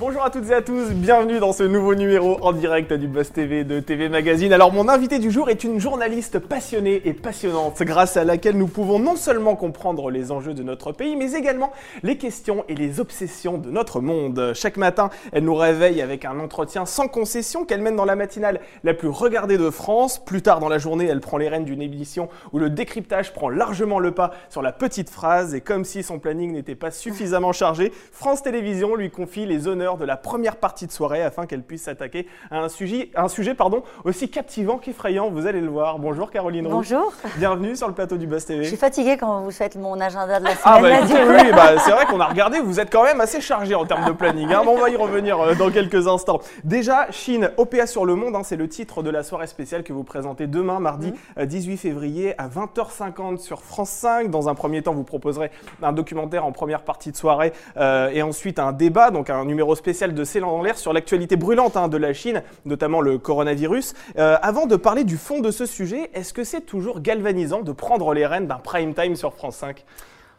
Bonjour à toutes et à tous, bienvenue dans ce nouveau numéro en direct du Buzz TV de TV Magazine. Alors mon invité du jour est une journaliste passionnée et passionnante grâce à laquelle nous pouvons non seulement comprendre les enjeux de notre pays mais également les questions et les obsessions de notre monde. Chaque matin, elle nous réveille avec un entretien sans concession qu'elle mène dans la matinale la plus regardée de France. Plus tard dans la journée, elle prend les rênes d'une émission où le décryptage prend largement le pas sur la petite phrase et comme si son planning n'était pas suffisamment chargé, France Télévisions lui confie les honneurs de la première partie de soirée afin qu'elle puisse s'attaquer à un sujet, un sujet pardon, aussi captivant qu'effrayant. Vous allez le voir. Bonjour Caroline Roux. Bonjour. Bienvenue sur le plateau du Buzz TV. Je suis fatiguée quand vous faites mon agenda de la Ah semaine. bah, écoutez, du coup. oui, bah, c'est vrai qu'on a regardé, vous êtes quand même assez chargé en termes de planning. hein. Bon, on va y revenir euh, dans quelques instants. Déjà, Chine, OPA sur le monde, hein, c'est le titre de la soirée spéciale que vous présentez demain, mardi euh, 18 février à 20h50 sur France 5. Dans un premier temps, vous proposerez un documentaire en première partie de soirée euh, et ensuite un débat, donc un numéro spécial de C'est en l'air sur l'actualité brûlante hein, de la Chine, notamment le coronavirus. Euh, avant de parler du fond de ce sujet, est-ce que c'est toujours galvanisant de prendre les rênes d'un prime time sur France 5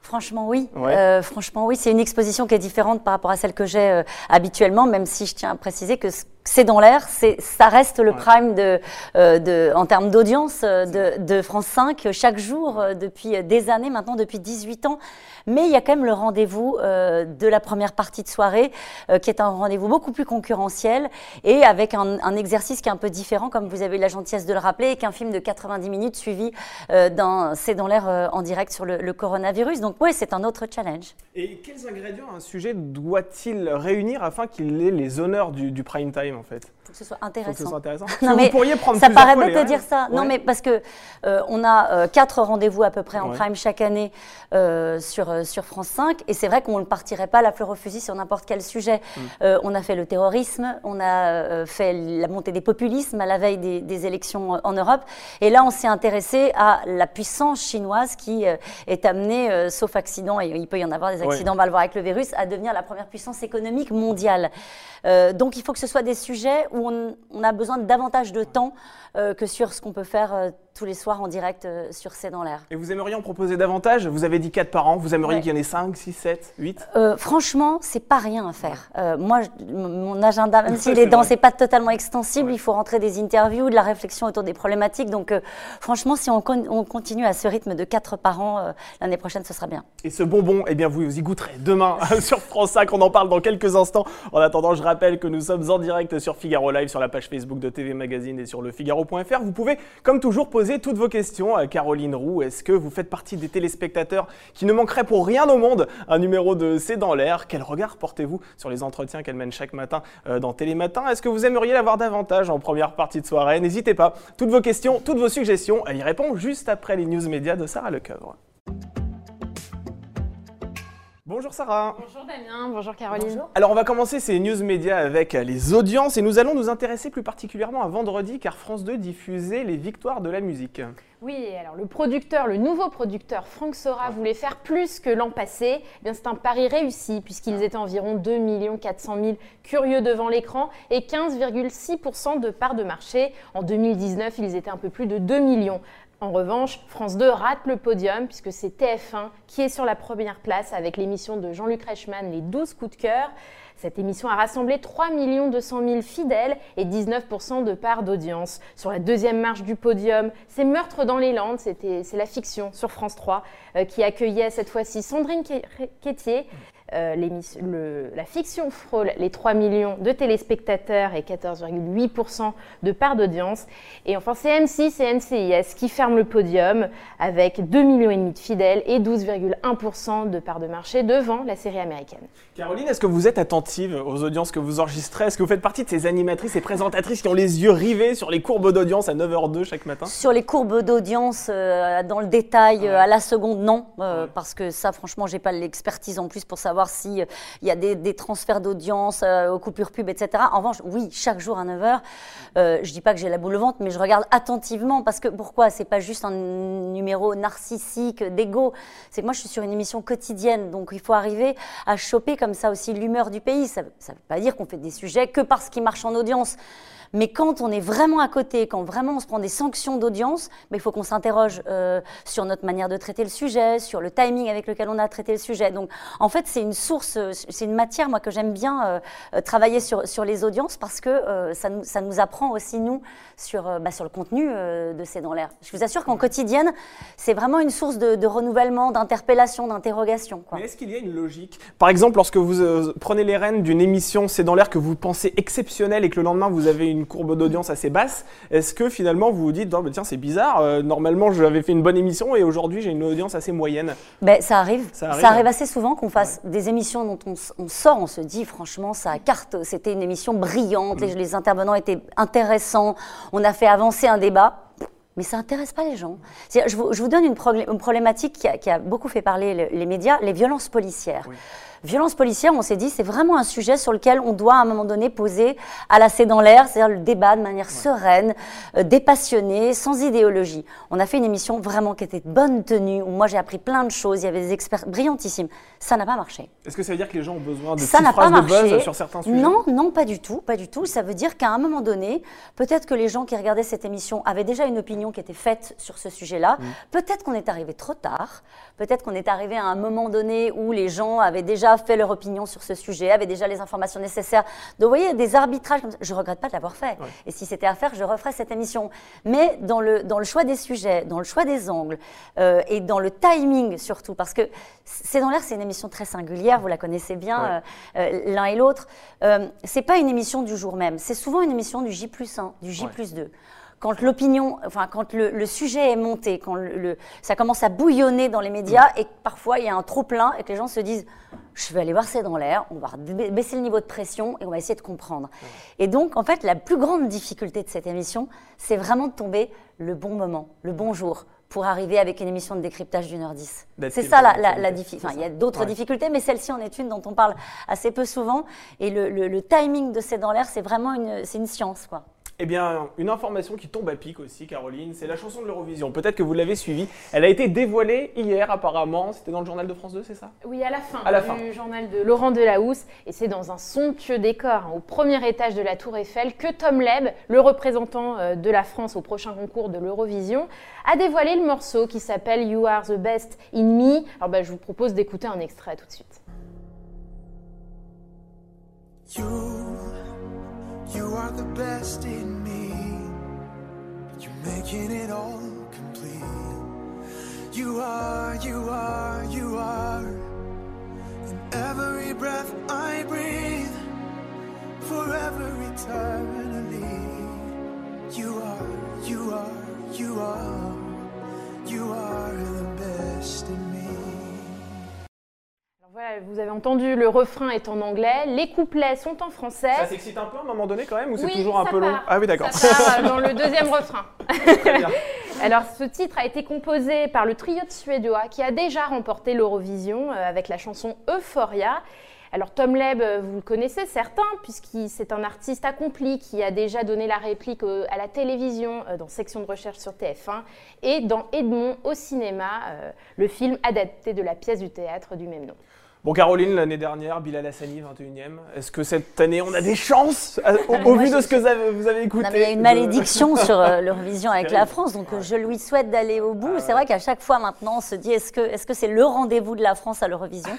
Franchement, oui. Ouais. Euh, franchement, oui. C'est une exposition qui est différente par rapport à celle que j'ai euh, habituellement, même si je tiens à préciser que c- c'est dans l'air, ça reste le Ouais. prime de, euh, de, en termes d'audience euh, de, de France 5 euh, chaque jour depuis des années maintenant, depuis 18 ans. Mais il y a quand même le rendez-vous euh, de la première partie de soirée, euh, qui est un rendez-vous beaucoup plus concurrentiel et avec un, un exercice qui est un peu différent, comme vous avez eu la gentillesse de le rappeler, qu'un film de 90 minutes suivi d'un C'est dans l'air en direct sur le, le coronavirus. Donc oui, c'est un autre challenge. Et quels ingrédients un sujet doit-il réunir afin qu'il ait les honneurs du, du prime time? En fait faut que ce soit Faut que ce intéressant. soit intéressant. Non, Parce que mais vous pourriez prendre Ça paraît bête de dire rênes. ça. Non, mais parce que euh, on a euh, quatre rendez-vous à peu près en Ouais. prime chaque année euh, sur, sur France 5. Et c'est vrai qu'on ne partirait pas la fleur au fusil sur n'importe quel sujet. Mm. On a fait le terrorisme, on a fait la montée des populismes à la veille des, des élections en Europe. Et là, on s'est intéressé à la puissance chinoise qui est amenée, sauf accident, et il peut y en avoir des accidents, on va le voir avec le virus, à devenir la première puissance économique mondiale. Donc il faut que ce soit des sujets où on, a besoin de davantage de temps euh, que sur ce qu'on peut faire euh, tous les soirs en direct euh, sur C'est dans l'air. Et vous aimeriez en proposer davantage? Vous avez dit 4 par an, vous aimeriez Ouais. qu'il y en ait 5, 6, 7, 8 Euh, franchement, c'est pas rien à faire. Euh, moi, je- mon agenda, même s'il C'est est dense, pas totalement extensible. Ouais. Il faut rentrer des interviews, de la réflexion autour des problématiques. Donc, euh, franchement, si on, con- on continue à ce rythme de 4 par an, l'année prochaine, ce sera bien. Et ce bonbon, eh bien vous y goûterez demain sur France 5. On en parle dans quelques instants. En attendant, je rappelle que nous sommes en direct sur Figaro Live, sur la page Facebook de TV Magazine et sur le Figaro.fr. Vous pouvez, comme toujours, poser toutes vos questions à Caroline Roux. Est-ce que vous faites partie des téléspectateurs qui ne manqueraient pour rien au monde un numéro de C'est dans l'air? Quel regard portez-vous sur les entretiens qu'elle mène chaque matin euh, dans Télématin? Est-ce que vous aimeriez l'avoir davantage en première partie de soirée? N'hésitez pas. Toutes vos questions, toutes vos suggestions, elle y répond juste après les news médias de Sarah Lecoeuvre. Bonjour Sarah. Bonjour Damien, bonjour Caroline. Alors on va commencer ces news médias avec les audiences et nous allons nous intéresser plus particulièrement à vendredi car France 2 diffusait les victoires de la musique. Oui, alors le producteur, le nouveau producteur Franck Sora voulait faire plus que l'an passé. Eh bien, c'est un pari réussi puisqu'ils étaient environ 2 400 000 curieux devant l'écran et 15,6% de part de marché. En 2019, ils étaient un peu plus de 2 millions. En revanche, France 2 rate le podium puisque c'est TF1 qui est sur la première place avec l'émission de Jean-Luc Reichmann, Les 12 coups de cœur. Cette émission a rassemblé 3 200 000 fidèles et 19% de part d'audience. Sur la deuxième marche du podium, c'est Meurtre dans les Landes, c'est la fiction sur France 3 euh, qui accueillait cette fois-ci Sandrine Qué- Quétier. Euh, le- la fiction frôle les 3 millions de téléspectateurs et 14,8% de part d'audience. Et enfin, c'est M6 et NCIS qui ferment le podium avec 2 millions et demi de fidèles et 12,1% de part de marché devant la série américaine. Caroline, est-ce que vous êtes attentive aux audiences que vous enregistrez? Est-ce que vous faites partie de ces animatrices et présentatrices qui ont les yeux rivés sur les courbes d'audience à 9h02 chaque matin? Sur les courbes d'audience, euh, dans le détail, euh, à la seconde, non, euh, Ouais. parce que ça, franchement, j'ai pas l'expertise en plus pour savoir si euh, il y a des, transferts d'audience euh, aux coupures pub, etc. En revanche, oui, chaque jour à 9h, euh, je dis pas que j'ai la boule au ventre, mais je regarde attentivement parce que pourquoi? C'est pas juste un numéro narcissique d'ego. C'est que moi, je suis sur une émission quotidienne, donc il faut arriver à choper comme ça aussi l'humeur du pays. Ça, ça veut pas dire qu'on fait des sujets que parce qu'ils marchent en audience. Mais quand on est vraiment à côté, quand vraiment on se prend des sanctions d'audience, il faut qu'on s'interroge euh, sur notre manière de traiter le sujet, sur le timing avec lequel on a traité le sujet. Donc, en fait, c'est une source, c'est une matière, moi, que j'aime bien euh, euh, travailler sur, sur les audiences parce que ça, nous, ça nous apprend aussi, nous, sur, bah, sur le contenu de C'est dans l'air. Je vous assure qu'en quotidienne, c'est vraiment une source de, renouvellement, d'interpellation, d'interrogation. Mais est-ce qu'il y a une logique? Par exemple, lorsque vous prenez les rênes d'une émission C'est dans l'air que vous pensez exceptionnelle et que le lendemain, vous avez une courbe d'audience assez basse, est-ce que finalement vous vous dites, oh, tiens, c'est bizarre, euh, normalement j'avais fait une bonne émission et aujourd'hui j'ai une audience assez moyenne ben, ça, arrive. ça, arrive. assez souvent qu'on fasse des émissions dont on, sort, on se dit, franchement, ça carte, c'était une émission brillante, les, mm. les intervenants étaient intéressants, on a fait avancer un débat mais ça n'intéresse pas les gens. Je vous, je vous, donne une, problématique qui a, qui a, beaucoup fait parler les médias, les violences policières. Oui. Violence policière, on s'est dit, c'est vraiment un sujet sur lequel on doit à un moment donné poser à la dans l'air, c'est-à-dire le débat de manière sereine, euh, dépassionnée, sans idéologie. On a fait une émission vraiment qui était de bonne tenue, où moi j'ai appris plein de choses, il y avait des experts brillantissimes. Ça n'a pas marché. Est-ce que ça veut dire que les gens ont besoin de ça phrases de buzz sur certains sujets? Non, non, pas du tout, pas du tout. Ça veut dire qu'à un moment donné, peut-être que les gens qui regardaient cette émission avaient déjà une opinion qui était faite sur ce sujet-là. Mm. Peut-être qu'on est arrivé trop tard. Peut-être qu'on est arrivé à un moment donné où les gens avaient déjà fait leur opinion sur ce sujet, avaient déjà les informations nécessaires. Donc, vous voyez, des arbitrages comme ça. Je ne regrette pas de l'avoir fait. Et si c'était à faire, je referais cette émission. Mais dans le, dans le choix des sujets, dans le choix des angles euh, et dans le timing surtout, parce que C'est dans l'air, c'est une émission très singulière, vous la connaissez bien euh, euh, l'un et l'autre. Euh, c'est pas une émission du jour même, c'est souvent une émission du J plus 1, du J plus 2 quand l'opinion, enfin quand le, sujet est monté, quand le, ça commence à bouillonner dans les médias et parfois il y a un trop plein et que les gens se disent je vais aller voir c'est dans l'air, on va baisser le niveau de pression et on va essayer de comprendre. Et donc en fait la plus grande difficulté de cette émission, c'est vraiment de tomber le bon moment, le bon jour pour arriver avec une émission de décryptage d'une heure dix. C'est ça la, la, difficulté. Enfin, il y a d'autres difficultés, mais celle-ci en est une dont on parle assez peu souvent. Et le, le timing de C'est dans l'air, c'est vraiment une, une science. quoi. Eh bien, une information qui tombe à pic aussi, Caroline, c'est la chanson de l'Eurovision. Peut-être que vous l'avez suivie. Elle a été dévoilée hier, apparemment. C'était dans le journal de France 2, c'est ça? Oui, à la fin à la du journal de Laurent Delahousse. Et c'est dans un somptueux décor, hein, au premier étage de la Tour Eiffel, que Tom Leb, le représentant euh, de la France au prochain concours de l'Eurovision, a dévoilé le morceau qui s'appelle You Are the Best in Me. Alors, bah, je vous propose d'écouter un extrait tout de suite. You are the best in me. But you're making it all complete. You are, you are, you are. In every breath I breathe, forever eternally. You are, you are, you are. You are the best in me. Vous avez entendu, le refrain est en anglais, les couplets sont en français. Ça s'excite un peu à un moment donné quand même ou c'est toujours un peu long Ah oui, d'accord. Ça part dans le deuxième refrain. Très bien. Alors, ce titre a été composé par le trio de suédois qui a déjà remporté l'Eurovision euh, avec la chanson Euphoria. Alors Tom Leb, euh, vous le connaissez certains, puisqu'il c'est un artiste accompli qui a déjà donné la réplique à la télévision euh, dans Section de recherche sur TF1 et dans Edmond au cinéma, le film adapté de la pièce du théâtre du même nom. Bon, Caroline, l'année dernière, Bilal Hassani, 21e. Est-ce que cette année, on a des chances euh, au, vu de ce que vous avez, écouté Il y a une malédiction sur euh, l'Eurovision avec la France, donc euh, je lui souhaite d'aller au bout. Ah c'est vrai qu'à chaque fois maintenant, on se dit est-ce que c'est -ce c'est le rendez-vous de la France à l'Eurovision?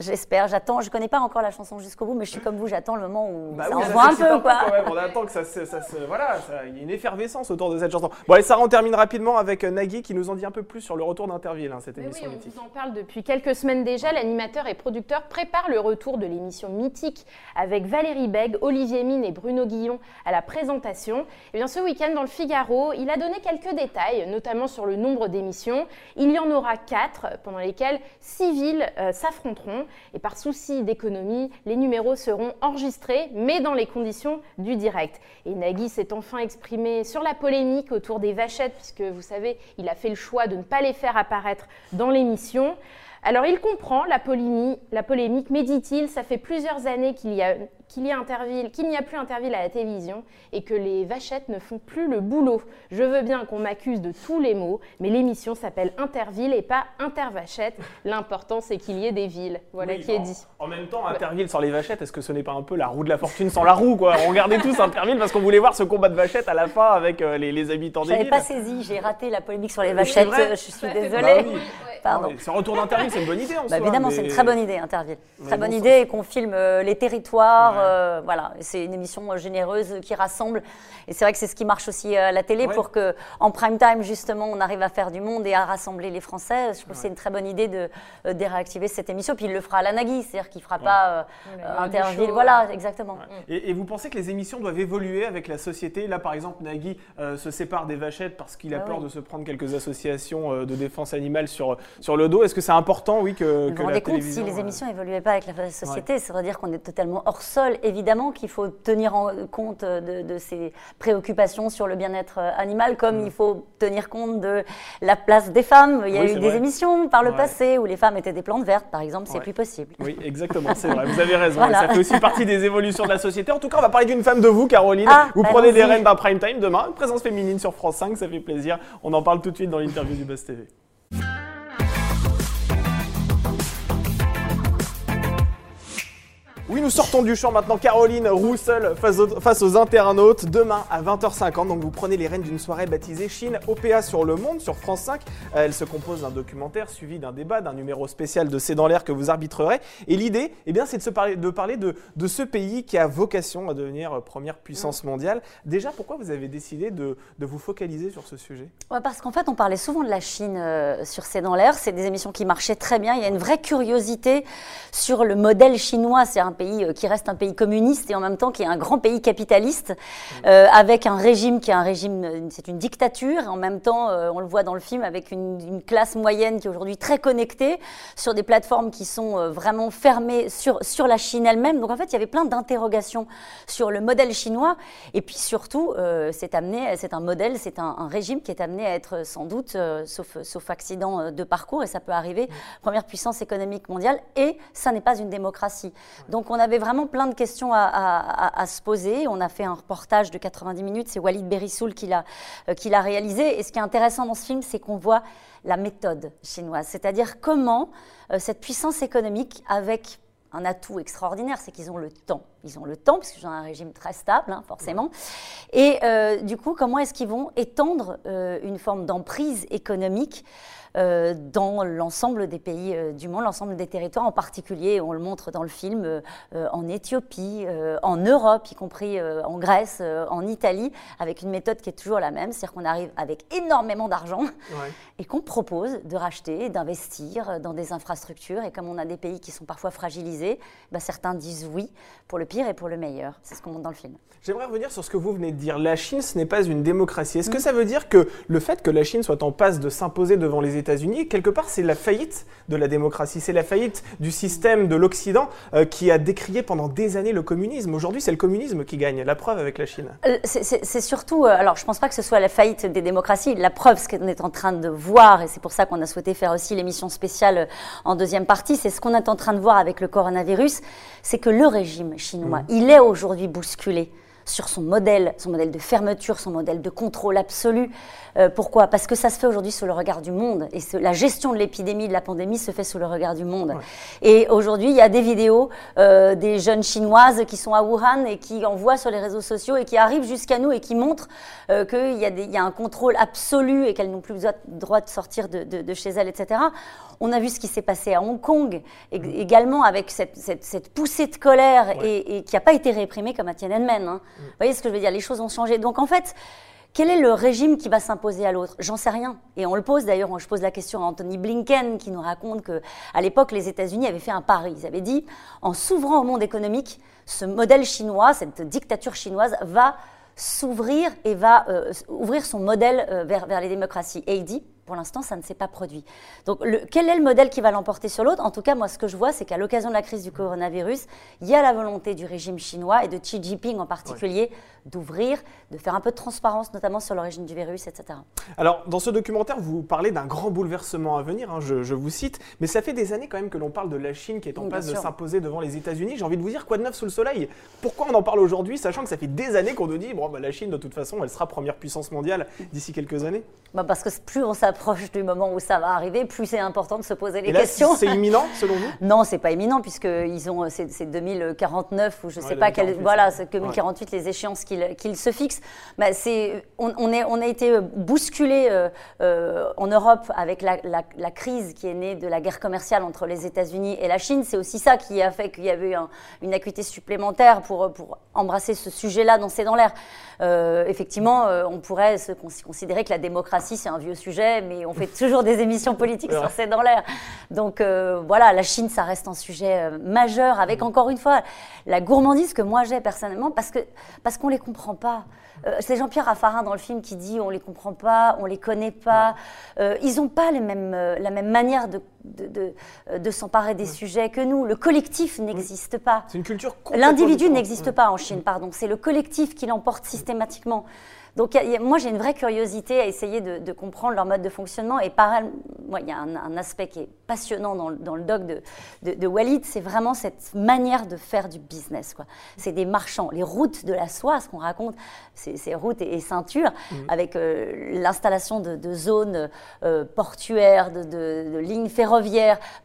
J'espère, j'attends. Je connais pas encore la chanson jusqu'au bout, mais je suis comme vous, j'attends le moment où bah ça oui, un peu. Quoi. on attend que ça, se. Voilà, il y a une effervescence autour de cette chanson. Bon, allez, Sarah, on termine rapidement avec euh, Nagui qui nous en dit un peu plus sur le retour d'Interville, hein, cette émission oui, on vous en parle depuis quelques semaines déjà. L'animateur et producteur prépare le retour de l'émission mythique avec Valérie Beg, Olivier Mine et Bruno Guillon à la présentation. Et eh bien, ce week-end, dans le Figaro, il a donné quelques détails, notamment sur le nombre d'émissions. Il y en aura quatre, pendant lesquelles six villes euh, s'affronteront. Et par souci d'économie, les numéros seront enregistrés, mais dans les conditions du direct. Et Nagui s'est enfin exprimé sur la polémique autour des vachettes, puisque vous savez, il a fait le choix de ne pas les faire apparaître dans l'émission. Alors il comprend la polémique, la polémique mais dit-il, ça fait plusieurs années qu'il y a qu'il y a Interville, qu'il n'y a plus Interville à la télévision et que les vachettes ne font plus le boulot. Je veux bien qu'on m'accuse de tous les mots, mais l'émission s'appelle Interville et pas Intervachette. L'important c'est qu'il y ait des villes. Voilà qui est dit. En même temps, Interville sans les vachettes, est-ce que ce n'est pas un peu la roue de la fortune sans la roue quoi? On regardait tous Interville parce qu'on voulait voir ce combat de vachettes à la fin avec euh, les, habitants des villes. Je pas saisi, j'ai raté la polémique sur les vachettes, je suis désolée. Bah Pardon. Ce retour d'Interville, c'est une bonne idée en bah, Évidemment, c'est une très bonne idée, Interville. Très bonne idée et qu'on filme euh, les territoires. Euh, voilà, c'est une émission euh, généreuse qui rassemble. Et c'est vrai que c'est ce qui marche aussi à la télé pour que, en prime time, justement, on arrive à faire du monde et à rassembler les Français. Je trouve que c'est une très bonne idée de, réactiver cette émission. Puis il le fera à la Nagui, c'est-à-dire qu'il ne fera pas Interville. Voilà, exactement. Et, vous pensez que les émissions doivent évoluer avec la société? Là, par exemple, Nagui se sépare des vachettes parce qu'il a ah peur de se prendre quelques associations de défense animale sur sur le dos. Est-ce que c'est important, oui, que, que vous la télévision... compte, si les émissions n'évoluaient pas avec la société, ça veut dire qu'on est totalement hors sol. Évidemment qu'il faut tenir en compte de, ces préoccupations sur le bien-être animal, comme mm. il faut tenir compte de la place des femmes. Il y a eu des émissions par le passé où les femmes étaient des plantes vertes, par exemple, c'est plus possible. Oui, exactement, c'est vrai, vous avez raison. Ça fait aussi partie des évolutions de la société. En tout cas, on va parler d'une femme de vous, Caroline. Ah, vous prenez les rênes d'un prime time demain, une présence féminine sur France 5, ça fait plaisir. On en parle tout de suite dans l'interview du Buzz TV. Nous sortons du champ maintenant. Caroline Roussel face aux, internautes. Demain à 20h50, donc vous prenez les rênes d'une soirée baptisée Chine OPA sur le monde sur France 5. Euh, elle se compose d'un documentaire suivi d'un débat, d'un numéro spécial de C'est dans l'air que vous arbitrerez. Et l'idée, eh bien, c'est de, parler, de parler de, ce pays qui a vocation à devenir première puissance mondiale. Déjà, pourquoi vous avez décidé de, vous focaliser sur ce sujet? Parce qu'en fait, on parlait souvent de la Chine euh, sur C'est dans l'air. C'est des émissions qui marchaient très bien. Il y a une vraie curiosité sur le modèle chinois. C'est un pays euh, qui reste un pays communiste et en même temps qui est un grand pays capitaliste, euh, avec un régime qui est un régime, euh, c'est une dictature, en même temps, on le voit dans le film, avec une, classe moyenne qui est aujourd'hui très connectée sur des plateformes qui sont vraiment fermées sur, sur la Chine elle-même. Donc en fait, il y avait plein d'interrogations sur le modèle chinois, et puis surtout, c'est amené, c'est un modèle, c'est un, régime qui est amené à être sans doute, sauf, sauf accident de parcours, et ça peut arriver, première puissance économique mondiale, et ça n'est pas une démocratie. Donc on avait vraiment plein de questions à, se poser. On a fait un reportage de 90 minutes, c'est Walid Berissoul qui l'a euh, réalisé. Et ce qui est intéressant dans ce film, c'est qu'on voit la méthode chinoise, c'est-à-dire comment euh, cette puissance économique, avec un atout extraordinaire, c'est qu'ils ont le temps. Ils ont le temps, parce qu'ils ont un régime très stable, hein, forcément. Et euh, du coup, comment est-ce qu'ils vont étendre une forme d'emprise économique euh, dans l'ensemble des pays euh, du monde, l'ensemble des territoires, en particulier, on le montre dans le film, euh, en Éthiopie, en Europe, y compris en Grèce, en Italie, avec une méthode qui est toujours la même, c'est-à-dire qu'on arrive avec énormément d'argent et qu'on propose de racheter, d'investir dans des infrastructures. Et comme on a des pays qui sont parfois fragilisés, bah, certains disent oui pour le pire et pour le meilleur. C'est ce qu'on montre dans le film. J'aimerais revenir sur ce que vous venez de dire. La Chine, ce n'est pas une démocratie. Est-ce que mm. ça veut dire que le fait que la Chine soit en passe de s'imposer devant les États-Unis, quelque part, c'est la faillite de la démocratie, c'est la faillite du système de l'Occident euh, qui a décrié pendant des années le communisme. Aujourd'hui, c'est le communisme qui gagne. La preuve avec la Chine. Euh, c'est surtout, euh, alors je ne pense pas que ce soit la faillite des démocraties. La preuve, ce qu'on est en train de voir, et c'est pour ça qu'on a souhaité faire aussi l'émission spéciale en deuxième partie, c'est ce qu'on est en train de voir avec le coronavirus, c'est que le régime chinois, mmh. il est aujourd'hui bousculé sur son modèle, son modèle de fermeture, son modèle de contrôle absolu. Euh, pourquoi? Parce que ça se fait aujourd'hui sous le regard du monde. Et la gestion de l'épidémie, de la pandémie, se fait sous le regard du monde. Et aujourd'hui, il y a des vidéos euh, des jeunes chinoises qui sont à Wuhan et qui envoient sur les réseaux sociaux et qui arrivent jusqu'à nous et qui montrent euh, qu'il y, a un contrôle absolu et qu'elles n'ont plus le droit de sortir de, chez elles, etc. On a vu ce qui s'est passé à Hong Kong également avec cette, poussée de colère et, qui n'a pas été réprimée comme à Tiananmen. Hein. Mm. Vous voyez ce que je veux dire? Les choses ont changé. Donc en fait, quel est le régime qui va s'imposer à l'autre? J'en sais rien. Et on le pose d'ailleurs, je pose la question à Anthony Blinken qui nous raconte que à l'époque les États-Unis avaient fait un pari. Ils avaient dit en s'ouvrant au monde économique, ce modèle chinois, cette dictature chinoise va s'ouvrir et va euh, ouvrir son modèle euh, vers, vers les démocraties. Et il dit pour l'instant, ça ne s'est pas produit. Donc, quel est le modèle qui va l'emporter sur l'autre? En tout cas, moi, ce que je vois, c'est qu'à l'occasion de la crise du coronavirus, il y a la volonté du régime chinois et de Xi Jinping en particulier d'ouvrir, de faire un peu de transparence, notamment sur l'origine du virus, etc. Alors, dans ce documentaire, vous parlez d'un grand bouleversement à venir, hein, je, vous cite, mais ça fait des années quand même que l'on parle de la Chine qui est en passe de s'imposer devant les États-Unis. J'ai envie de vous dire, quoi de neuf sous le soleil? Pourquoi on en parle aujourd'hui, sachant que ça fait des années qu'on nous dit, bon, bah, la Chine, de toute façon, elle sera première puissance mondiale d'ici quelques années? Bah Parce que plus on s'approche du moment où ça va arriver, plus c'est important de se poser les questions. C'est imminent, selon vous? Non, c'est pas imminent, puisque ils ont, c'est 2049 ou je ne sais pas quel, voilà, c'est 2048 les échéances qu'ils se fixent. Bah, on, est, on, a été bousculé euh, euh, en Europe avec la, crise qui est née de la guerre commerciale entre les États-Unis et la Chine. C'est aussi ça qui a fait qu'il y avait eu une acuité supplémentaire pour, pour embrasser ce sujet-là dans C'est dans l'air. Euh, effectivement, on pourrait se considérer que la démocratie, c'est un vieux sujet, mais on fait toujours des émissions politiques sur C'est dans l'air. Donc voilà, la Chine, ça reste un sujet majeur, avec encore une fois la gourmandise que moi j'ai personnellement, parce qu'on parce qu'on ne les comprend pas. Euh, c'est Jean-Pierre Raffarin dans le film qui dit on les comprend pas, on les connaît pas. Euh, ils n'ont pas les mêmes, euh, la même manière de, de, de, s'emparer des sujets que nous. Le collectif n'existe pas. C'est une culture. L'individu n'existe pas en Chine, pardon. C'est le collectif qui l'emporte systématiquement. Donc moi j'ai une vraie curiosité à essayer de, comprendre leur mode de fonctionnement et par moi il y a un, aspect qui est passionnant dans, le doc de, de, Walid, c'est vraiment cette manière de faire du business. C'est des marchands, les routes de la soie, ce qu'on raconte, ces routes et, ceintures, mmh. avec euh, l'installation de, zones euh, portuaires, de, lignes ferroviaires,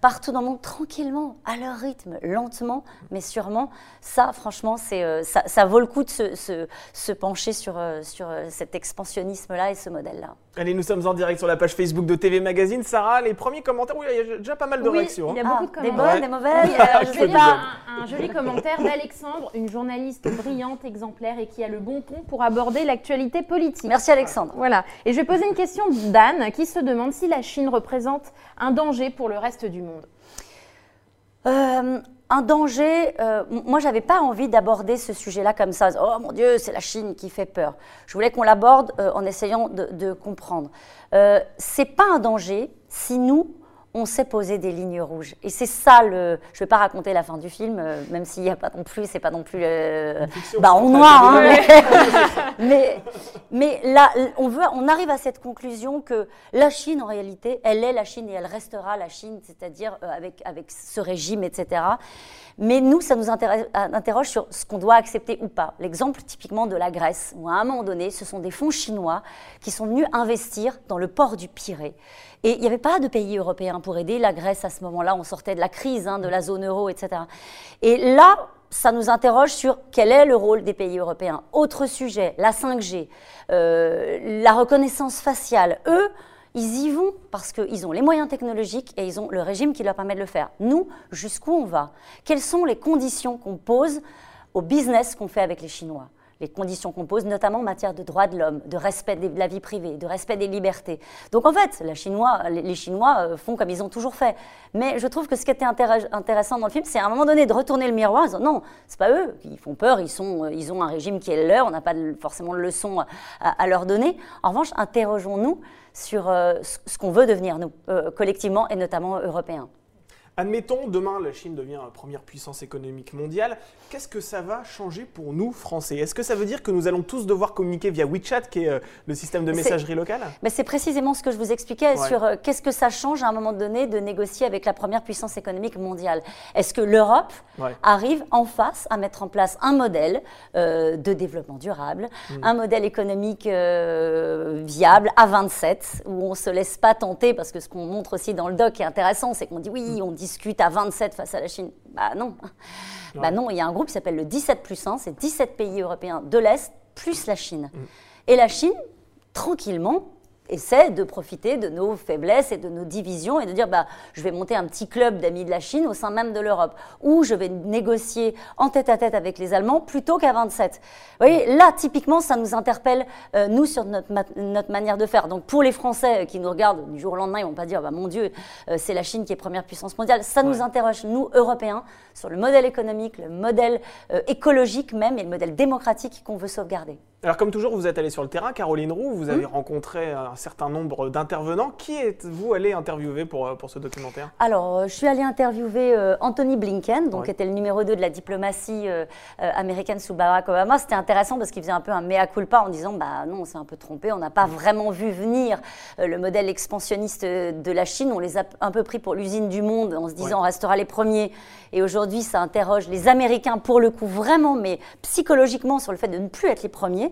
partout dans le monde, tranquillement, à leur rythme, lentement, mais sûrement. Ça, franchement, c'est euh, ça, vaut le coup de se, se pencher sur, sur euh, cet expansionnisme-là et ce modèle-là. Allez, nous sommes en direct sur la page Facebook de TV Magazine. Sarah, les premiers commentaires, oui, il y a déjà pas mal de réactions. Il y a beaucoup de commentaires. Des bonnes, des mauvaises. je vais lire un, joli commentaire d'Alexandre, une journaliste brillante, exemplaire et qui a le bon ton pour aborder l'actualité politique. Merci Alexandre. Voilà. Et je vais poser une question d'Anne qui se demande si la Chine représente un danger pour le reste du monde. Euh, un danger, euh, moi j'avais pas envie d'aborder ce sujet-là comme ça. Oh mon Dieu, c'est la Chine qui fait peur. Je voulais qu'on l'aborde euh, en essayant de, de comprendre. C'est pas un danger si nous on s'est posé des lignes rouges. Et c'est ça le. Je ne vais pas raconter la fin du film, euh, même s'il n'y a pas non plus, c'est pas non plus le. Bah, en noir, hein, mais, mais, là, on, veut, on arrive à cette conclusion que la Chine, en réalité, elle est la Chine et elle restera la Chine, c'est-à-dire euh, avec, avec ce régime, etc. Mais nous, ça nous interroge sur ce qu'on doit accepter ou pas. L'exemple typiquement de la Grèce, où à un moment donné, ce sont des fonds chinois qui sont venus investir dans le port du Pirée. Et il n'y avait pas de pays européens pour aider la Grèce à ce moment-là. On sortait de la crise hein, de la zone euro, etc. Et là, ça nous interroge sur quel est le rôle des pays européens. Autre sujet, la 5G, euh, la reconnaissance faciale. Eux, ils y vont parce qu'ils ont les moyens technologiques et ils ont le régime qui leur permet de le faire. Nous, jusqu'où on va? Quelles sont les conditions qu'on pose au business qu'on fait avec les Chinois? Les conditions qu'on pose, notamment en matière de droits de l'homme, de respect de la vie privée, de respect des libertés. Donc en fait, les Chinois euh, font comme ils ont toujours fait. Mais je trouve que ce qui était intéressant dans le film, c'est à un moment donné de retourner le miroir en disant non, c'est pas eux qui font peur, ils, euh, ils ont un régime qui est leur, on n'a pas forcément de leçons à, leur donner. En revanche, interrogeons-nous sur euh, ce qu'on veut devenir, nous, euh, collectivement et notamment européens. Admettons, demain, la Chine devient première puissance économique mondiale. Qu'est-ce que ça va changer pour nous, Français? Est-ce que ça veut dire que nous allons tous devoir communiquer via WeChat, qui est euh, le système de messagerie locale? C'est précisément ce que je vous expliquais sur euh, qu'est-ce que ça change à un moment donné de négocier avec la première puissance économique mondiale? Est-ce que l'Europe arrive en face à mettre en place un modèle euh, de développement durable, mm. un modèle économique viable à 27, où on ne se laisse pas tenter, parce que ce qu'on montre aussi dans le doc est intéressant, c'est qu'on dit oui, mm. on dit discute à 27 face à la Chine. Bah non. Bah non, il y a un groupe qui s'appelle le 17 plus 1, c'est 17 pays européens de l'Est plus la Chine. Mm. Et la Chine, tranquillement, essaie de profiter de nos faiblesses et de nos divisions et de dire bah, je vais monter un petit club d'amis de la Chine au sein même de l'Europe, ou je vais négocier en tête à tête avec les Allemands plutôt qu'à 27. Vous voyez, là, typiquement, ça nous interpelle, euh, nous, sur notre, notre, manière de faire. Donc, pour les Français qui nous regardent du jour au lendemain, ils vont pas dire bah, mon Dieu, euh, c'est la Chine qui est première puissance mondiale. Ça nous interroge, nous, Européens, sur le modèle économique, le modèle euh, écologique même et le modèle démocratique qu'on veut sauvegarder. Alors comme toujours, vous êtes allé sur le terrain, Caroline Roux, vous avez Mmh. rencontré un certain nombre d'intervenants. Qui êtes-vous allé interviewer pour, euh, pour ce documentaire? Alors, euh, je suis allée interviewer euh, Anthony Blinken, donc qui était le numéro 2 de la diplomatie euh, euh, américaine sous Barack Obama. C'était intéressant parce qu'il faisait un peu un mea culpa en disant bah non, on s'est un peu trompé, on n'a pas vraiment vu venir le modèle expansionniste de la Chine. On les a un peu pris pour l'usine du monde en se disant on restera les premiers. Et aujourd'hui, ça interroge les Américains pour le coup vraiment, mais psychologiquement sur le fait de ne plus être les premiers.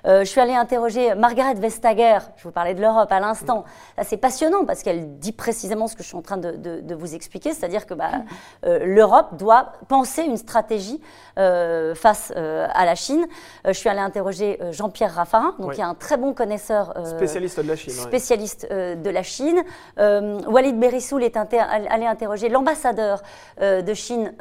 Euh, je suis allée interroger Margaret Vestager, je vous parlais de l'Europe à l'instant. C'est passionnant parce qu'elle dit précisément ce que je suis en train de, de- de vous expliquer, c'est-à-dire que bah, euh, l'Europe doit penser une stratégie euh, face à la Chine. Je suis allée interroger Jean-Pierre Raffarin, donc Oui. qui est un très bon connaisseur. Spécialiste de la Chine. spécialiste de la Chine. Walid Berissoul est inter- allé interroger l'ambassadeur de Chine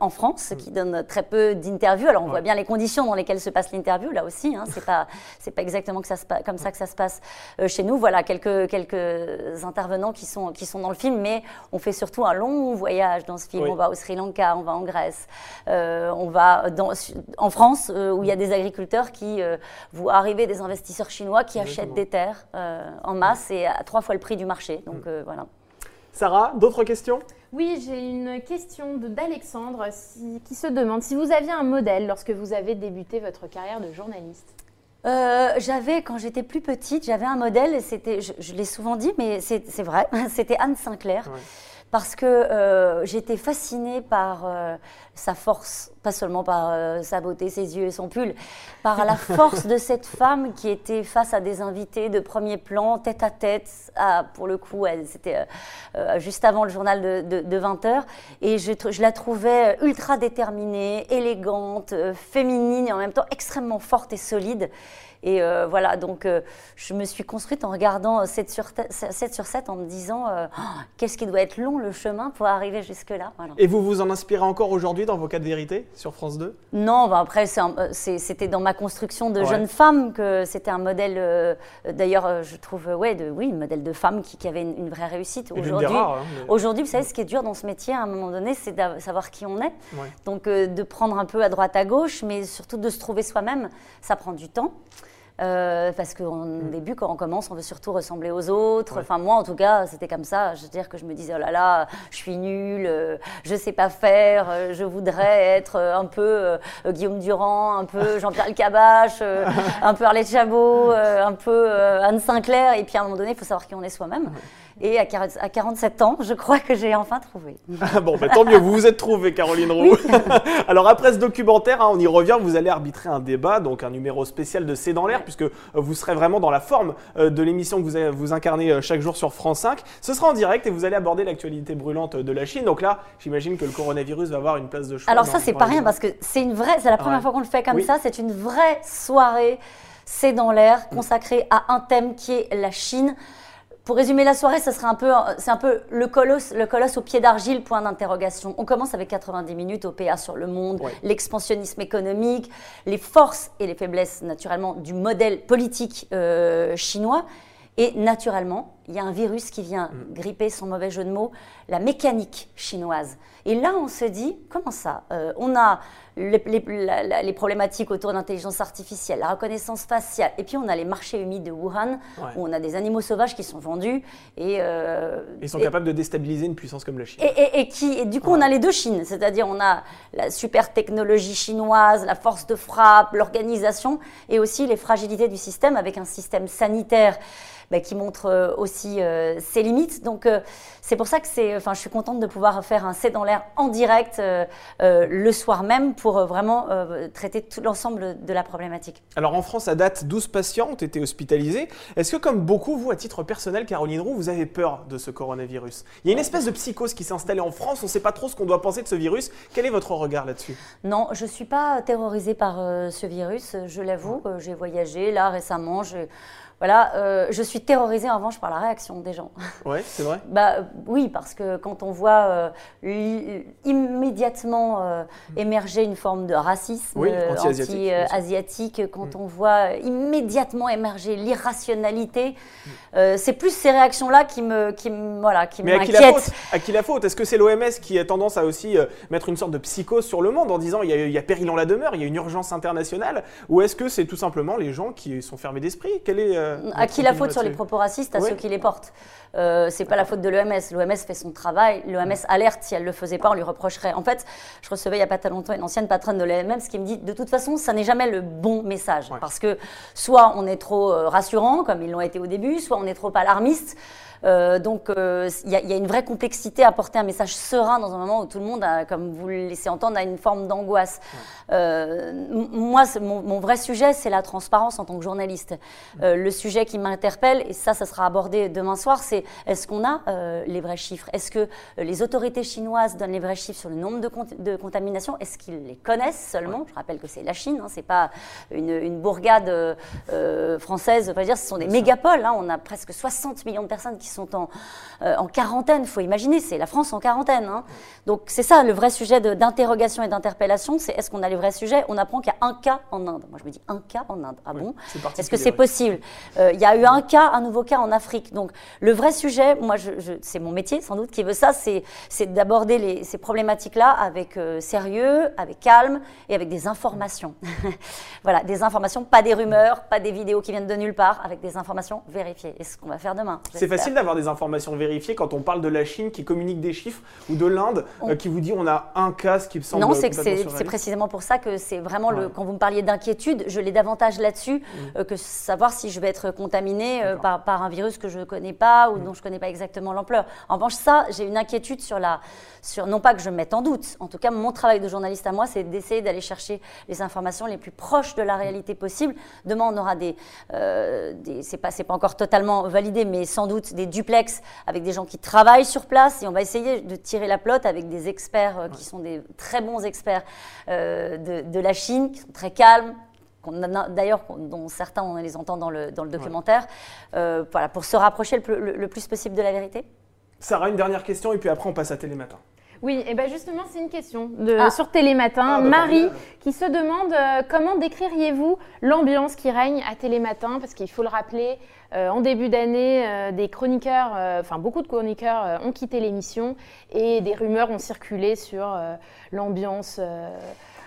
en France, qui donne très peu d'interviews. Alors on Ouais. voit bien les conditions dans lesquelles se passe l'interview, là aussi. Hein, c'est pas c'est pas exactement que ça se pa- comme ça que ça se passe euh, chez nous. Voilà quelques quelques intervenants qui sont qui sont dans le film, mais on fait surtout un long voyage dans ce film. Oui. On va au Sri Lanka, on va en Grèce, euh, on va dans, en France euh, où il y a des agriculteurs qui euh, voient arriver des investisseurs chinois qui achètent des terres euh, en masse et à trois fois le prix du marché. Donc euh, voilà. Sarah, d'autres questions? Oui, j'ai une question de- d'Alexandre si- qui se demande si vous aviez un modèle lorsque vous avez débuté votre carrière de journaliste. Euh, j'avais, quand j'étais plus petite, j'avais un modèle, c'était, je, l'ai souvent dit, mais c'est vrai, c'était Anne Sinclair. Parce que euh, j'étais fascinée par euh, sa force, pas seulement par euh, sa beauté, ses yeux et son pull, par la force de cette femme qui était face à des invités de premier plan, tête à tête. à- pour le coup, c'était euh, euh, juste avant le journal de, de, 20h. Et je, je la trouvais ultra déterminée, élégante, euh, féminine et en même temps extrêmement forte et solide. Et euh, voilà, donc euh, je me suis construite en regardant 7 sur, 7 sur 7 en me disant euh, Oh, qu'est-ce qui doit être long le chemin pour arriver jusque-là. Voilà. Et vous vous en inspirez encore aujourd'hui dans vos cas de vérité sur France 2 Non, bah après, c'était dans ma construction de Ouais. jeune femme que c'était un modèle, d'ailleurs, je trouve, ouais, de, oui, un modèle de femme qui, qui avait une, une vraie réussite. Aujourd'hui, hein, mais- vous savez, ce qui est dur dans ce métier, à un moment donné, c'est de savoir qui on est. Ouais. Donc, de prendre un peu à droite, à gauche, mais surtout de se trouver soi-même, ça prend du temps. Euh, parce qu'au début, quand on commence, on veut surtout ressembler aux autres. Mm. Ouais. Enfin, moi, en tout cas, c'était comme ça. Je veux dire que je me disais, oh là là, je suis nulle, euh, je sais pas faire, euh, je voudrais être euh, un peu Guillaume Durand, un peu Jean-Pierre Elkabbach, un peu Arlette Chabot, un peu Anne Sinclair. Et puis, à un moment donné, il faut savoir qui on est soi-même. Et à 40 à 47 ans, je crois que j'ai enfin trouvé. Ah bon, bah, tant mieux, vous vous êtes trouvé, Caroline Roux. Alors après ce documentaire, hein, on y revient, vous allez arbitrer un débat, donc un numéro spécial de C'est dans l'air, puisque euh, vous serez vraiment dans la forme euh, de l'émission que vous, avez- vous incarnez euh, chaque jour sur France 5. Ce sera en direct et vous allez aborder l'actualité brûlante de la Chine. Donc là, j'imagine que le coronavirus va avoir une place de choix. Alors ça, c'est pas rien parce que c'est une vraie, c'est la première Ouais. fois qu'on le fait comme Oui. ça. C'est une vraie soirée, c'est dans l'air, consacrée à un thème qui est la Chine. Pour résumer la soirée, ce serait un peu, c'est un peu le colosse, le colosse au pied d'argile, point d'interrogation. On commence avec 90 minutes OPA sur le monde, Ouais. l'expansionnisme économique, les forces et les faiblesses naturellement du modèle politique euh, chinois. Et naturellement, il y a un virus qui vient gripper, sans mauvais jeu de mots, la mécanique chinoise. Et là, on se dit, comment ça Euh, On a les, les- la- la- les problématiques autour de l'intelligence artificielle, la reconnaissance faciale, et puis on a les marchés humides de Wuhan, Ouais. où on a des animaux sauvages qui sont vendus. Et, euh, Ils sont et- capables de déstabiliser une puissance comme la Chine. et, et- et qui, et du coup, on a les deux Chines, c'est-à-dire on a la super technologie chinoise, la force de frappe, l'organisation, et aussi les fragilités du système avec un système sanitaire bah, qui montre euh, aussi euh, ses limites. Donc euh, c'est pour ça que c'est, enfin, je suis contente de pouvoir faire un C'est dans l'air en direct euh, le soir même pour vraiment traiter tout l'ensemble de la problématique. Alors en France, à date, 12 patients ont été hospitalisés. Est-ce que comme beaucoup, vous, à titre personnel, Caroline Roux, vous avez peur de ce coronavirus? Il y a une espèce de psychose qui s'est installée en France, on ne sait pas trop ce qu'on doit penser de ce virus. Quel est votre regard là-dessus? Non, je ne suis pas terrorisée par ce virus, je l'avoue. J'ai voyagé là récemment. je- Voilà, euh, je suis terrorisée en revanche par la réaction des gens. Ouais, c'est vrai. bah oui, parce que quand on voit euh, immédiatement euh, émerger une forme de racisme Oui, euh, anti-asiatique, anti-asiatique, quand on voit immédiatement émerger l'irrationalité, euh, c'est plus ces réactions-là qui me, qui voilà, qui Mais à qui la m'inquiètent. faute? À qui la faute? Est-ce que c'est l'OMS qui a tendance à aussi euh, mettre une sorte de psychose sur le monde en disant il y a, il y a péril en la demeure, il y a une urgence internationale? Ou est-ce que c'est tout simplement les gens qui sont fermés d'esprit? Quel est euh, À qui la faute sur les propos racistes À Oui. ceux qui les portent. Euh, c'est pas la faute de l'OMS. L'OMS fait son travail. L'OMS alerte. Si elle le faisait pas, on lui reprocherait. En fait, je recevais il y a pas très longtemps une ancienne patronne de l'OMS qui me dit de toute façon, ça n'est jamais le bon message. Ouais. Parce que soit on est trop euh, rassurant, comme ils l'ont été au début, soit on est trop alarmiste. Euh, donc, euh, il y, a- il y a une vraie complexité à porter un message serein dans un moment où tout le monde, a, comme vous le laissez entendre, a une forme d'angoisse. Euh, moi, mon, mon vrai sujet, c'est la transparence en tant que journaliste. Euh, le sujet qui m'interpelle, et ça, ça sera abordé demain soir, c'est est-ce qu'on a euh, les vrais chiffres? Est-ce que euh, les autorités chinoises donnent les vrais chiffres sur le nombre de, cont- de contaminations? Est-ce qu'ils les connaissent seulement? Je rappelle que c'est la Chine, hein, c'est pas une, une bourgade euh, française. Enfin, je veux dire, ce sont des mégapoles. hein. on a presque 60 millions de personnes qui sont en, euh, en quarantaine. Il faut imaginer, c'est la France en quarantaine. hein. Donc c'est ça le vrai sujet d'interrogation et d'interpellation, c'est est-ce qu'on a les vrais sujets? On apprend qu'il y a un cas en Inde. Moi je me dis un cas en Inde? Ah Oui, bon? Est-ce que c'est possible? Il y a eu un cas, un nouveau cas en Afrique. Donc le vrai sujet, moi je, je- c'est mon métier sans doute qui veut ça, c'est d'aborder ces problématiques-là avec euh, sérieux, avec calme et avec des informations. voilà, des informations, pas des rumeurs, pas des vidéos qui viennent de nulle part, avec des informations vérifiées. Et ce qu'on va faire demain. C'est facile d'avoir des informations vérifiées quand on parle de la Chine qui communique des chiffres ou de l'Inde On- euh, qui vous dit on a un cas, ce qui me semble Non, c'est précisément pour ça que c'est vraiment le. Quand vous me parliez d'inquiétude, je l'ai davantage là-dessus euh, que savoir si je vais être contaminée D'accord. par, par un virus que je ne connais pas ou dont je ne connais pas exactement l'ampleur. En revanche, ça, j'ai une inquiétude sur la. Sur, non pas que je mette en doute, en tout cas, mon travail de journaliste à moi, c'est d'essayer d'aller chercher les informations les plus proches de la réalité possible. Demain, on aura des. Euh, des c'est pas, pas encore totalement validé, mais sans doute des duplex avec des gens qui travaillent sur place et on va essayer de tirer la plotte avec des experts euh, qui sont des très bons experts euh, de, de la Chine, qui sont très calmes. Qu'on a- D'ailleurs, dont certains, on les entend dans le, dans le documentaire, euh, voilà, pour se rapprocher le, plus- le- le plus possible de la vérité. Sarah, une dernière question et puis après on passe à Télématin. Oui, et ben justement, c'est une question de, Ah. sur Télématin. Ah, bah, Marie formidable. qui se demande euh, comment décririez-vous l'ambiance qui règne à Télématin Parce qu'il faut le rappeler, euh, en début d'année, euh, des chroniqueurs, euh, enfin beaucoup de chroniqueurs euh, ont quitté l'émission et des rumeurs ont circulé sur euh, l'ambiance.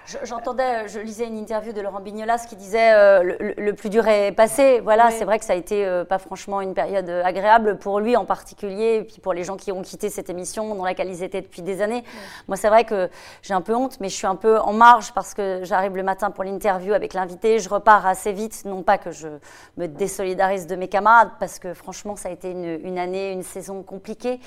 Euh, Je- J'entendais, je lisais une interview de Laurent Bignolas qui disait euh, le, plus dur est passé. Voilà, Oui. c'est vrai que ça a été euh, pas franchement une période euh, agréable pour lui en particulier, et puis pour les gens qui ont quitté cette émission dans laquelle ils étaient depuis des années. Moi, c'est vrai que j'ai un peu honte, mais je suis un peu en marge parce que j'arrive le matin pour l'interview avec l'invité, je repars assez vite. Non pas que je me désolidarise de mes camarades, parce que franchement, ça a été une, une année, une saison compliquée.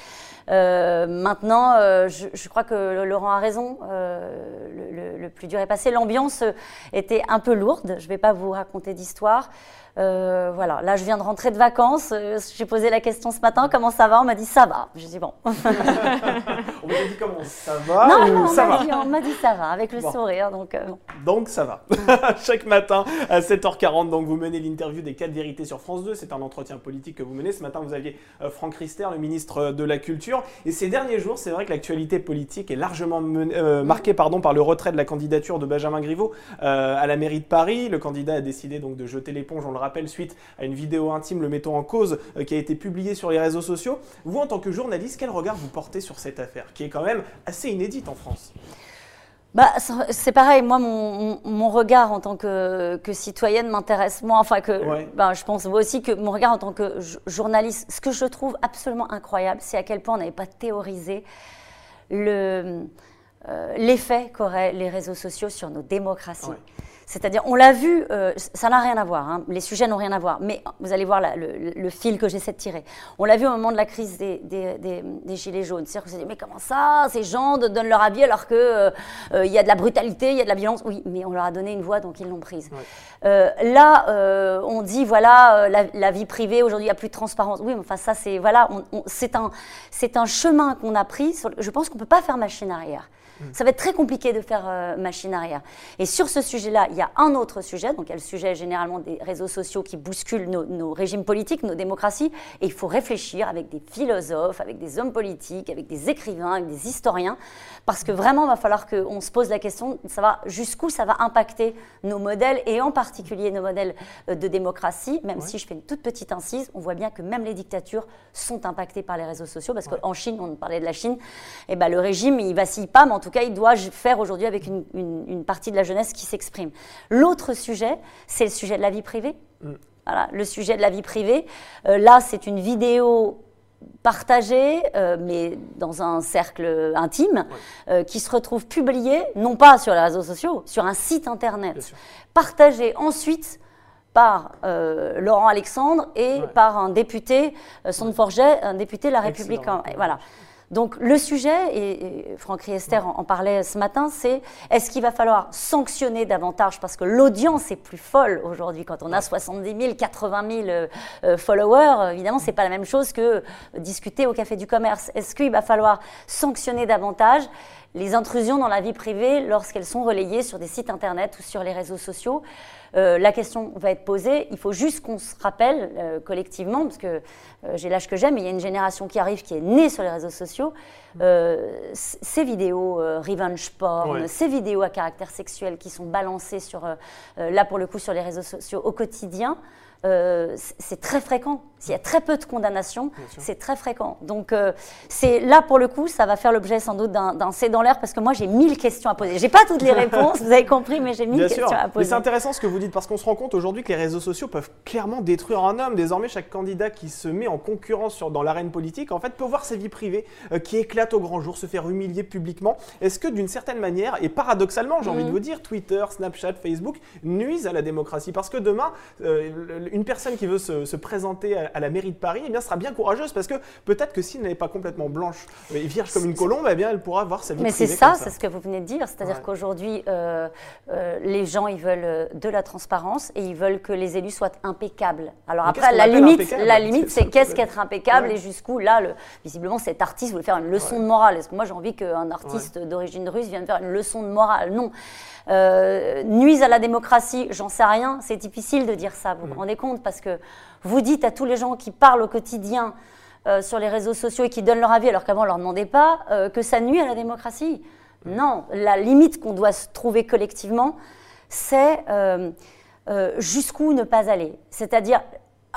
Euh, maintenant, euh, je, je crois que Laurent a raison. euh, le, le- le plus dur est passé. L'ambiance euh, était un peu lourde. Je ne vais pas vous raconter d'histoire. Euh, voilà, là je viens de rentrer de vacances. Euh, J'ai posé la question ce matin, comment ça va? On m'a dit ça va. J'ai dit bon. On vous a dit comment Ça va non, non, on ça m'a dit, on m'a dit ça va, avec le Bon. sourire. Donc, euh, bon. Donc ça va. Chaque matin à 7h40, donc vous menez l'interview des 4 vérités sur France 2. C'est un entretien politique que vous menez. Ce matin, vous aviez Franck Rister, le ministre de la Culture. Et ces derniers jours, c'est vrai que l'actualité politique est largement men- euh, marquée pardon, par le retrait de la candidature de Benjamin Griveaux à la mairie de Paris. Le candidat a décidé donc de jeter l'éponge, on le rappelle, suite à une vidéo intime le mettant en cause euh, qui a été publiée sur les réseaux sociaux. Vous, en tant que journaliste, quel regard vous portez sur cette affaire qui est quand même assez inédite en France? Bah, c'est pareil, moi, mon, regard en tant que, que citoyenne m'intéresse moins. Enfin, que, Ouais. ben, je pense aussi que mon regard en tant que jo- journaliste, ce que je trouve absolument incroyable, c'est à quel point on n'avait pas théorisé le, euh, l'effet qu'auraient les réseaux sociaux sur nos démocraties. Ouais. C'est-à-dire, on l'a vu, euh, ça n'a rien à voir, hein, les sujets n'ont rien à voir, mais vous allez voir la- le, le fil que j'essaie de tirer. On l'a vu au moment de la crise des, des- des- des Gilets jaunes. C'est-à-dire qu'on s'est dit, mais comment ça, ces gens donnent leur avis alors qu'il il y a de la brutalité, il y a de la violence? Oui, mais on leur a donné une voix, donc ils l'ont prise. Ouais. Euh, là, euh, on dit, voilà, euh, la, la vie privée, aujourd'hui, il n'y a plus de transparence. Oui, mais enfin, ça, c'est voilà, on- un, chemin qu'on a pris. sur je pense qu'on ne peut pas faire machine arrière. Ça va être très compliqué de faire euh, machine arrière. Et sur ce sujet-là, il y a un autre sujet, donc il y a le sujet généralement des réseaux sociaux qui bousculent nos, nos régimes politiques, nos démocraties, et il faut réfléchir avec des philosophes, avec des hommes politiques, avec des écrivains, avec des historiens, parce que vraiment, il va falloir qu'on se pose la question de savoir jusqu'où ça va impacter nos modèles, et en particulier nos modèles euh, de démocratie, même si je fais une toute petite incise, on voit bien que même les dictatures sont impactées par les réseaux sociaux, parce qu'en Chine, on parlait de la Chine, et ben, le régime, il vacille pas, mais en tout cas, il doit faire aujourd'hui avec une, une, partie de la jeunesse qui s'exprime. L'autre sujet, c'est le sujet de la vie privée. Mm. Voilà, le sujet de la vie privée. Euh, là, c'est une vidéo partagée, euh, mais dans un cercle intime, euh, qui se retrouve publiée, non pas sur les réseaux sociaux, sur un site internet, partagée ensuite par Laurent Alexandre et par un député, Son Forget, un député de La République. Voilà. Donc le sujet, et, Franck Riester en, parlait ce matin, c'est est-ce qu'il va falloir sanctionner davantage? Parce que l'audience est plus folle aujourd'hui quand on a 70 000, 80 000 followers. Évidemment, c'est pas la même chose que discuter au café du commerce. Est-ce qu'il va falloir sanctionner davantage les intrusions dans la vie privée lorsqu'elles sont relayées sur des sites internet ou sur les réseaux sociaux? Euh, la question va être posée. Il faut juste qu'on se rappelle euh, collectivement, parce que euh, j'ai l'âge que j'aime, mais il y a une génération qui arrive qui est née sur les réseaux sociaux. ces vidéos revenge porn, ces vidéos à caractère sexuel qui sont balancées sur, là pour le coup sur les réseaux sociaux au quotidien, euh, c'est très fréquent. S'il y a très peu de condamnations, c'est très fréquent. Donc, euh, c'est là pour le coup, ça va faire l'objet sans doute d'un C dans l'air parce que moi, j'ai mille questions à poser. J'ai pas toutes les réponses, vous avez compris, mais j'ai mille questions à poser. Mais c'est intéressant ce que vous dites parce qu'on se rend compte aujourd'hui que les réseaux sociaux peuvent clairement détruire un homme. Désormais, chaque candidat qui se met en concurrence sur, dans l'arène politique, en fait, peut voir sa vie privée euh, qui éclate au grand jour, se faire humilier publiquement. Est-ce que d'une certaine manière, et paradoxalement, j'ai envie de mhm. vous dire, Twitter, Snapchat, Facebook nuisent à la démocratie? Parce que demain, une personne qui veut se, présenter à, la mairie de Paris, eh bien, sera bien courageuse parce que peut-être que s'il n'est pas complètement blanche et vierge comme une colombe, eh bien, elle pourra avoir sa vie Mais c'est ça, c'est ce que vous venez de dire. C'est-à-dire qu'aujourd'hui, euh, euh, les gens, ils veulent euh, de la transparence et ils veulent que les élus soient impeccables. Alors après, la limite, la limite, c'est qu'est-ce qu'être impeccable et jusqu'où, là, le, visiblement, cet artiste voulait faire une leçon de morale. Est-ce que moi, j'ai envie qu'un artiste d'origine russe vienne faire une leçon de morale? Non. Euh, nuisent à la démocratie, j'en sais rien, c'est difficile de dire ça, vous vous mm. Compte, parce que vous dites à tous les gens qui parlent au quotidien euh, sur les réseaux sociaux et qui donnent leur avis alors qu'avant on leur demandait pas, euh, que ça nuit à la démocratie. Non, la limite qu'on doit se trouver collectivement, c'est jusqu'où ne pas aller. C'est-à-dire,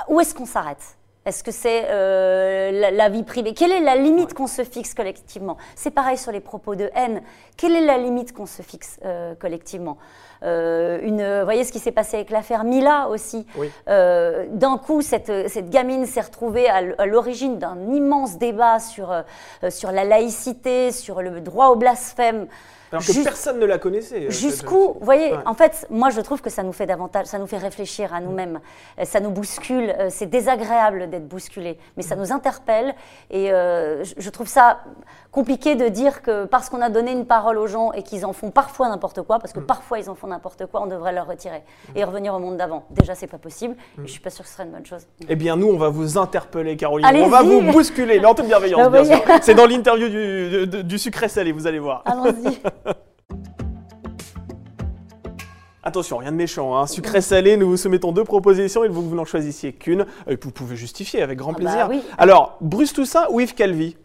où est-ce qu'on s'arrête? Est-ce que c'est euh, la, vie privée? Quelle est la limite qu'on se fixe collectivement? C'est pareil sur les propos de haine. Quelle est la limite qu'on se fixe euh, collectivement? Euh, une, Vous voyez ce qui s'est passé avec l'affaire Mila aussi. D'un coup, cette, cette gamine s'est retrouvée à l'origine d'un immense débat sur, sur la laïcité, sur le droit au blasphème. Alors que personne ne la connaissait. Euh, jusqu'où, vous voyez, en fait, moi je trouve que ça nous fait davantage, ça nous fait réfléchir à nous-mêmes, euh, ça nous bouscule, euh, c'est désagréable d'être bousculé, mais ça mm. nous interpelle et je trouve ça compliqué de dire que parce qu'on a donné une parole aux gens et qu'ils en font parfois n'importe quoi, parce que mm. parfois ils en font n'importe quoi, on devrait leur retirer mm. et revenir au monde d'avant. Déjà, c'est pas possible et je suis pas sûre que ce serait une bonne chose. Eh bien, nous, on va vous interpeller, Caroline. on va vous bousculer, mais en toute bienveillance, bien sûr. C'est dans l'interview du, du sucré salé, vous allez voir. Allons-y. Attention, rien de méchant. Hein. Sucré-salé, nous vous soumettons deux propositions. Il faut que vous n'en choisissiez qu'une. Et vous pouvez justifier avec grand ah bah plaisir. Alors, Bruce Toussaint ou Yves Calvi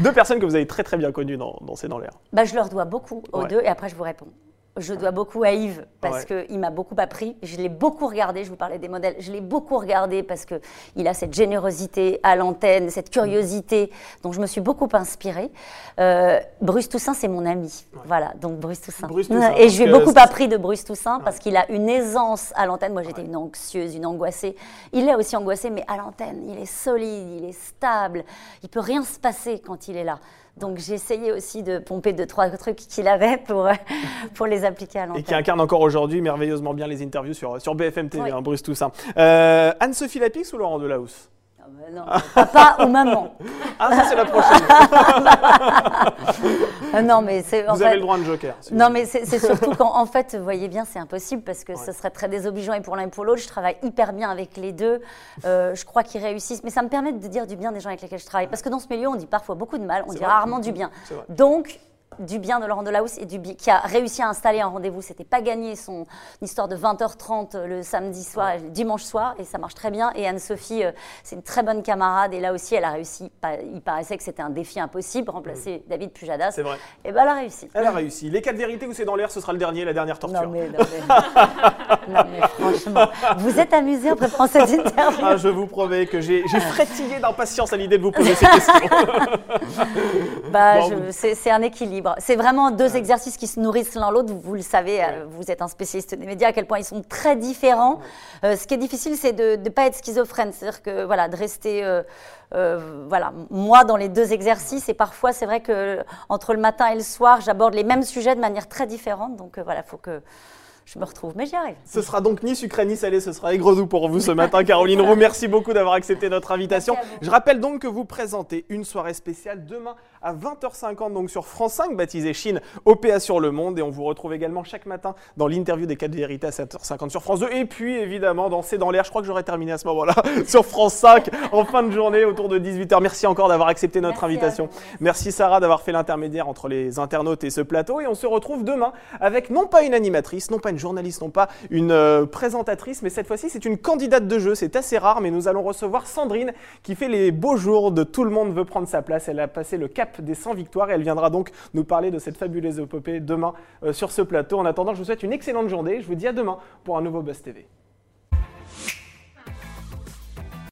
Deux personnes que vous avez très très bien connues dans, dans C'est dans l'air. Bah, je leur dois beaucoup aux deux et après je vous réponds. Je dois beaucoup à Yves parce qu'il m'a beaucoup appris. Je l'ai beaucoup regardé, je vous parlais des modèles, je l'ai beaucoup regardé parce qu'il a cette générosité à l'antenne, cette curiosité dont je me suis beaucoup inspirée. Euh, Bruce Toussaint, c'est mon ami. Voilà, donc Bruce Toussaint. Et je lui ai beaucoup appris de Bruce Toussaint parce qu'il a une aisance à l'antenne. Moi, j'étais une anxieuse, une angoissée. Il est aussi angoissé, mais à l'antenne, il est solide, il est stable. Il peut rien se passer quand il est là. Donc j'ai essayé aussi de pomper deux, trois trucs qu'il avait pour, pour les appliquer à l'antenne. Et qui incarne encore aujourd'hui merveilleusement bien les interviews sur, sur BFM TV, hein, Bruce Toussaint. Euh, Anne-Sophie Lapix ou Laurent Delahousse? Non, papa ou maman. Ah, ça, c'est la prochaine. Ah, non, mais c'est. Vous avez le droit de joker. non, mais c'est surtout quand, en fait, vous voyez bien, c'est impossible parce que ce serait très désobligeant et pour l'un et pour l'autre. Je travaille hyper bien avec les deux. Euh, je crois qu'ils réussissent. Mais ça me permet de dire du bien des gens avec lesquels je travaille. Parce que dans ce milieu, on dit parfois beaucoup de mal, on dit rarement du bien. Donc, du bien de Laurent Delahousse et du qui a réussi à installer un rendez-vous. C'était pas gagné son histoire de 20h30 le samedi soir, le dimanche soir, et ça marche très bien. Et Anne-Sophie, euh, c'est une très bonne camarade, et là aussi, elle a réussi. Il paraissait que c'était un défi impossible, remplacer David Pujadas. C'est vrai. Et ben elle a réussi. Elle a réussi. Les quatre vérités où c'est dans l'air, ce sera le dernier, la dernière torture. Non mais, non mais, non mais franchement, vous êtes amusé en préparant cette interview. Ah, je vous promets que j'ai frétillé d'impatience à l'idée de vous poser ces questions. bah, c'est un équilibre. C'est vraiment deux exercices qui se nourrissent l'un l'autre. Vous, le savez, euh, vous êtes un spécialiste des médias, à quel point ils sont très différents. Euh, ce qui est difficile, c'est de ne pas être schizophrène. C'est-à-dire que, voilà, de rester, euh, voilà, moi dans les deux exercices. Et parfois, c'est vrai que entre le matin et le soir, j'aborde les mêmes sujets de manière très différente. Donc, voilà, il faut que je me retrouve, mais j'y arrive. Ce sera donc ni sucré ni salé, ce sera aigre doux pour vous ce matin, Caroline Roux. Merci beaucoup d'avoir accepté notre invitation. Je rappelle donc que vous présentez une soirée spéciale demain à 20h50 donc sur France 5, baptisée Chine, OPA sur le monde. Et on vous retrouve également chaque matin dans l'interview des 4 vérités à 7h50 sur France 2. Et puis évidemment, dans C'est dans l'air, je crois que j'aurais terminé à ce moment-là, sur France 5 en fin de journée autour de 18h. Merci encore d'avoir accepté notre invitation. Merci Sarah d'avoir fait l'intermédiaire entre les internautes et ce plateau. Et on se retrouve demain avec non pas une animatrice, non pas une journaliste, non pas une euh, présentatrice, mais cette fois-ci c'est une candidate de jeu. C'est assez rare, mais nous allons recevoir Sandrine qui fait les beaux jours de Tout le monde veut prendre sa place. Elle a passé le cap des 100 victoires et elle viendra donc nous parler de cette fabuleuse épopée demain euh, sur ce plateau. En attendant, je vous souhaite une excellente journée. Je vous dis à demain pour un nouveau Buzz TV.